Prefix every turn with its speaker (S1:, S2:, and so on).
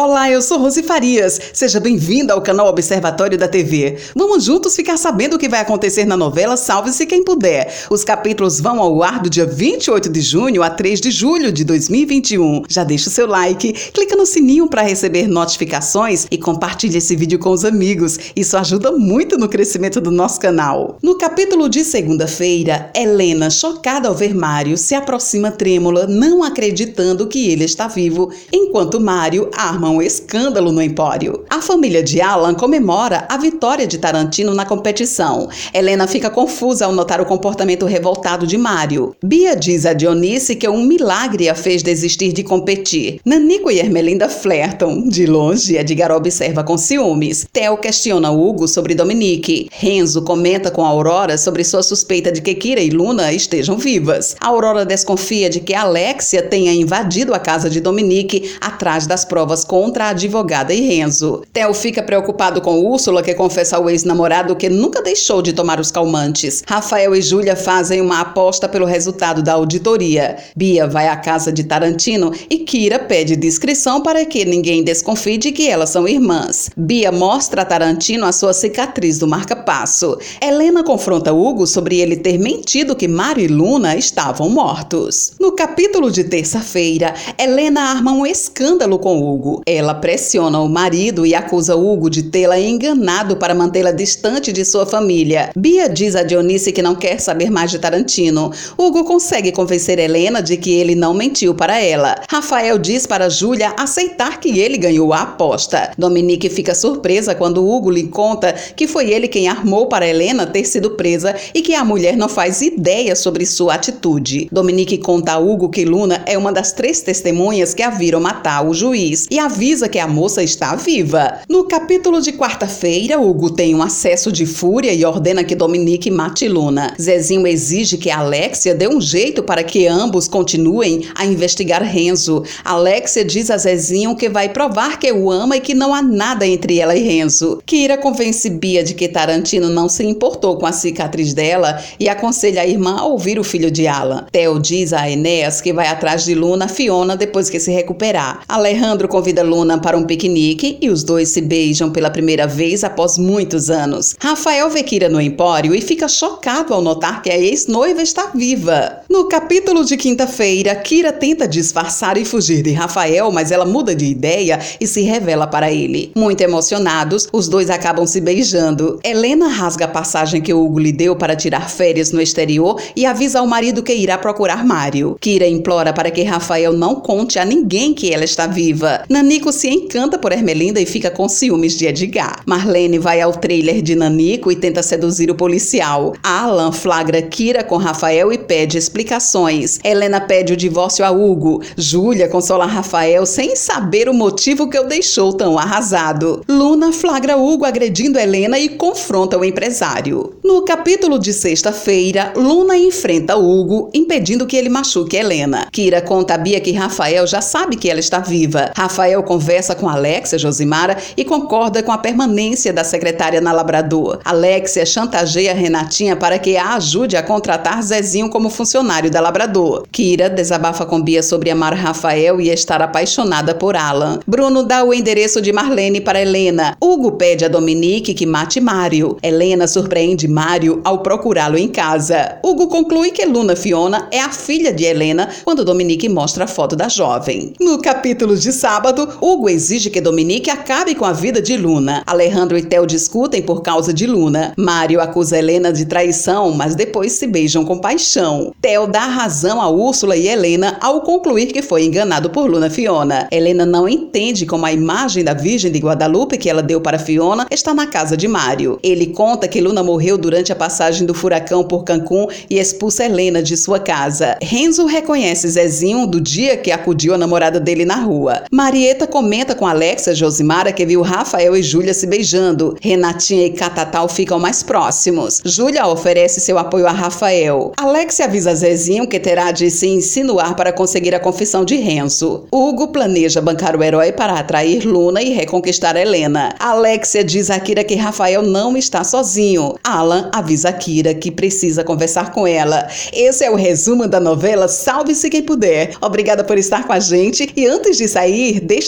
S1: Olá, eu sou Rose Farias. Seja bem-vinda ao canal Observatório da TV. Vamos juntos ficar sabendo o que vai acontecer na novela Salve-se Quem Puder. Os capítulos vão ao ar do dia 28 de junho a 3 de julho de 2021. Já deixa o seu like, clica no sininho para receber notificações e compartilhe esse vídeo com os amigos. Isso ajuda muito no crescimento do nosso canal. No capítulo de segunda-feira, Helena, chocada ao ver Mário, se aproxima trêmula, não acreditando que ele está vivo, enquanto Mário arma um escândalo no Empório. A família de Alan comemora a vitória de Tarantino na competição. Helena fica confusa ao notar o comportamento revoltado de Mário. Bia diz a Dionice que um milagre a fez desistir de competir. Nanico e Ermelinda flertam. De longe, Edgar observa com ciúmes. Theo questiona Hugo sobre Dominique. Renzo comenta com Aurora sobre sua suspeita de que Kira e Luna estejam vivas. Aurora desconfia de que Alexia tenha invadido a casa de Dominique atrás das provas com contra a advogada e Renzo. Theo fica preocupado com Úrsula, que confessa ao ex-namorado que nunca deixou de tomar os calmantes. Rafael e Júlia fazem uma aposta pelo resultado da auditoria. Bia vai à casa de Tarantino e Kira pede discrição para que ninguém desconfie de que elas são irmãs. Bia mostra a Tarantino a sua cicatriz do marca-passo. Helena confronta Hugo sobre ele ter mentido que Mário e Luna estavam mortos. No capítulo de terça-feira, Helena arma um escândalo com Hugo. Ela pressiona o marido e acusa Hugo de tê-la enganado para mantê-la distante de sua família. Bia diz a Dionice que não quer saber mais de Tarantino. Hugo consegue convencer Helena de que ele não mentiu para ela. Rafael diz para Júlia aceitar que ele ganhou a aposta. Dominique fica surpresa quando Hugo lhe conta que foi ele quem armou para Helena ter sido presa e que a mulher não faz ideia sobre sua atitude. Dominique conta a Hugo que Luna é uma das três testemunhas que a viram matar o juiz e a avisa que a moça está viva. No capítulo de quarta-feira, Hugo tem um acesso de fúria e ordena que Dominique mate Luna. Zezinho exige que Alexia dê um jeito para que ambos continuem a investigar Renzo. Alexia diz a Zezinho que vai provar que o ama e que não há nada entre ela e Renzo. Kira convence Bia de que Tarantino não se importou com a cicatriz dela e aconselha a irmã a ouvir o filho de Alan. Theo diz a Enéas que vai atrás de Luna Fiona depois que se recuperar. Alejandro convida Luna para um piquenique e os dois se beijam pela primeira vez após muitos anos. Rafael vê Kira no empório e fica chocado ao notar que a ex-noiva está viva. No capítulo de quinta-feira, Kira tenta disfarçar e fugir de Rafael, mas ela muda de ideia e se revela para ele. Muito emocionados, os dois acabam se beijando. Helena rasga a passagem que Hugo lhe deu para tirar férias no exterior e avisa ao marido que irá procurar Mário. Kira implora para que Rafael não conte a ninguém que ela está viva. Nani Nanico se encanta por Ermelinda e fica com ciúmes de Edgar. Marlene vai ao trailer de Nanico e tenta seduzir o policial. Alan flagra Kira com Rafael e pede explicações. Helena pede o divórcio a Hugo. Júlia consola Rafael sem saber o motivo que o deixou tão arrasado. Luna flagra Hugo agredindo Helena e confronta o empresário. No capítulo de sexta-feira, Luna enfrenta Hugo, impedindo que ele machuque Helena. Kira conta a Bia que Rafael já sabe que ela está viva. Rafael conversa com Alexia Josimara e concorda com a permanência da secretária na Labrador. Alexia chantageia Renatinha para que a ajude a contratar Zezinho como funcionário da Labrador. Kira desabafa com Bia sobre amar Rafael e estar apaixonada por Alan. Bruno dá o endereço de Marlene para Helena. Hugo pede a Dominique que mate Mário. Helena surpreende Mário ao procurá-lo em casa. Hugo conclui que Luna Fiona é a filha de Helena quando Dominique mostra a foto da jovem. No capítulo de sábado, Hugo exige que Dominique acabe com a vida de Luna. Alejandro e Theo discutem por causa de Luna. Mário acusa Helena de traição, mas depois se beijam com paixão. Theo dá razão a Úrsula e Helena ao concluir que foi enganado por Luna Fiona. Helena não entende como a imagem da Virgem de Guadalupe que ela deu para Fiona está na casa de Mário. Ele conta que Luna morreu durante a passagem do furacão por Cancún e expulsa Helena de sua casa. Renzo reconhece Zezinho do dia que acudiu a namorada dele na rua. Marieta comenta com Alexa Josimara que viu Rafael e Júlia se beijando. Renatinha e Catatal ficam mais próximos. Júlia oferece seu apoio a Rafael. Alex avisa Zezinho que terá de se insinuar para conseguir a confissão de Renzo. Hugo planeja bancar o herói para atrair Luna e reconquistar Helena. Alexia diz a Kira que Rafael não está sozinho. Alan avisa a Kira que precisa conversar com ela. Esse é o resumo da novela Salve-se Quem Puder. Obrigada por estar com a gente e antes de sair, deixa